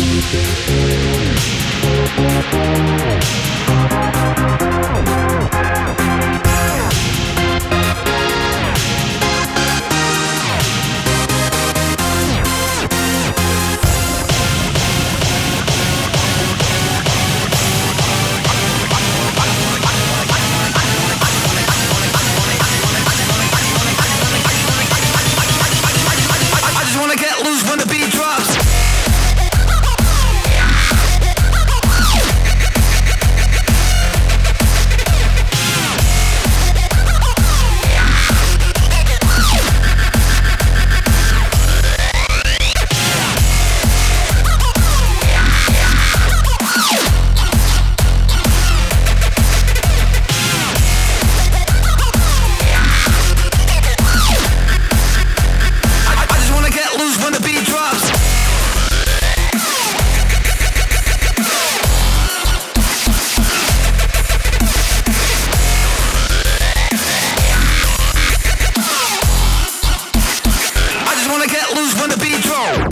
I just wanna get loose when the beat drops. I, I just wanna get loose when the beat drops. I just wanna get loose go.